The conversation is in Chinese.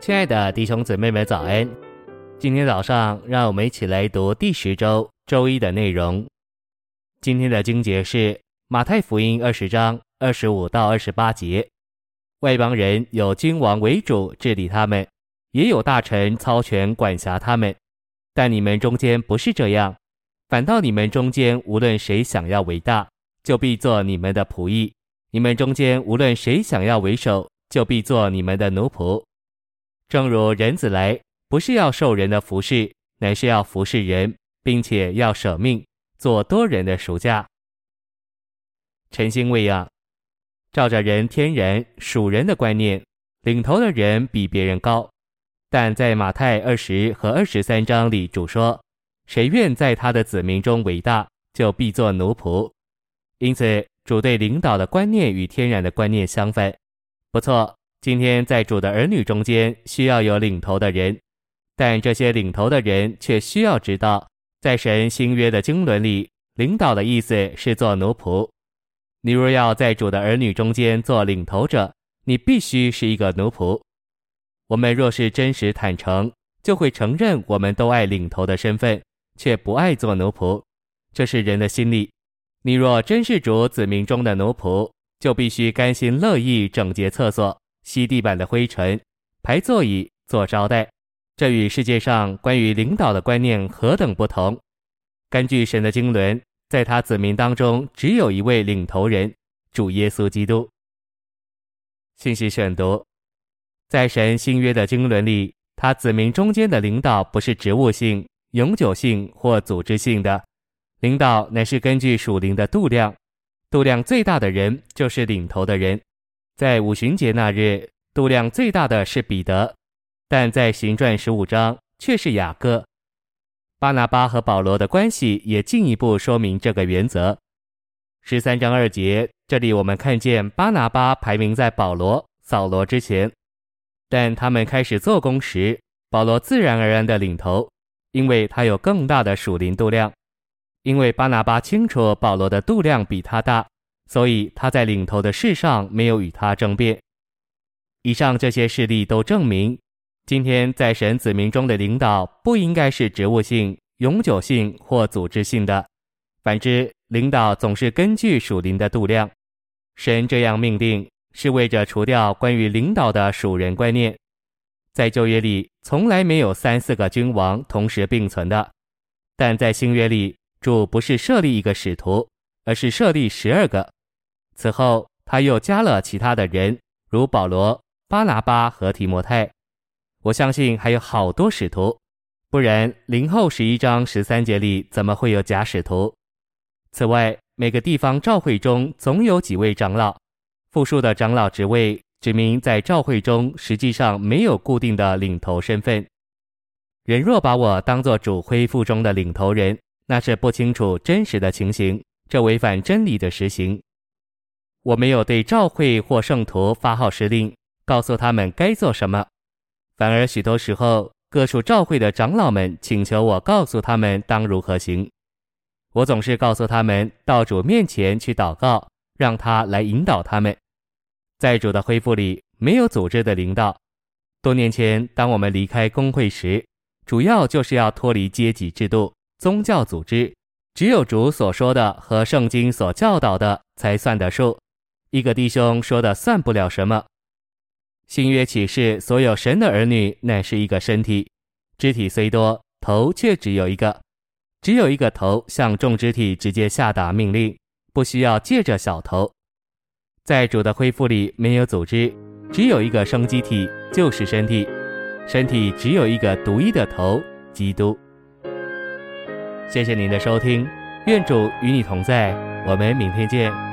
亲爱的弟兄姊妹们，早安！今天早上，让我们一起来读第十周周一的内容。今天的经节是马太福音二十章二十五到二十八节。外邦人有君王为主治理他们，也有大臣操权管辖他们，但你们中间不是这样，反倒你们中间无论谁想要为大，就必做你们的仆役；你们中间无论谁想要为首，就必做你们的奴仆。正如人子来，不是要受人的服侍，乃是要服侍人，并且要舍命，做多人的赎价。晨星喂养，照着人天然属人的观念，领头的人比别人高。但在马太二十和二十三章里，主说：谁愿在他的子民中伟大，就必做奴仆。因此，主对领导的观念与天然的观念相反。不错。今天在主的儿女中间需要有领头的人，但这些领头的人却需要知道，在神新约的经纶里，领导的意思是做奴仆。你若要在主的儿女中间做领头者，你必须是一个奴仆。我们若是真实坦诚，就会承认我们都爱领头的身份，却不爱做奴仆。这是人的心理。你若真是主子民中的奴仆，就必须甘心乐意整洁厕所。吸地板的灰尘，排座椅，做招待，这与世界上关于领导的观念何等不同！根据神的经纶，在他子民当中，只有一位领头人，主耶稣基督。信息选读，在神新约的经纶里，他子民中间的领导不是职务性、永久性或组织性的，领导乃是根据属灵的度量，度量最大的人就是领头的人。在五旬节那日，度量最大的是彼得，但在行传十五章却是雅各。巴拿巴和保罗的关系也进一步说明这个原则。十三章二节，这里我们看见巴拿巴排名在保罗、扫罗之前，但他们开始做工时，保罗自然而然的领头，因为他有更大的属灵度量，因为巴拿巴清楚保罗的度量比他大。所以他在领头的事上没有与他争辩。以上这些事例都证明，今天在神子民中的领导不应该是职务性、永久性或组织性的。反之，领导总是根据属灵的度量。神这样命令，是为着除掉关于领导的属人观念。在旧约里，从来没有三四个君王同时并存的，但在新约里，主不是设立一个使徒，而是设立十二个。此后，他又加了其他的人，如保罗、巴拿巴和提摩太。我相信还有好多使徒，不然零后十一章十三节里怎么会有假使徒？此外，每个地方教会中总有几位长老，复数的长老职位，指明在教会中实际上没有固定的领头身份。人若把我当作主恢复中的领头人，那是不清楚真实的情形，这违反真理的实行。我没有对教会或圣徒发号施令，告诉他们该做什么，反而许多时候，各属教会的长老们请求我告诉他们当如何行。我总是告诉他们到主面前去祷告，让他来引导他们。在主的恢复里，没有组织的领导。多年前，当我们离开工会时，主要就是要脱离阶级制度、宗教组织，只有主所说的和圣经所教导的才算得数。一个弟兄说的算不了什么。新约启示，所有神的儿女乃是一个身体，肢体虽多，头却只有一个。只有一个头，向众肢体直接下达命令，不需要借着小头。在主的恢复里，没有组织，只有一个生机体，就是身体。身体只有一个独一的头，基督。谢谢您的收听，愿主与你同在，我们明天见。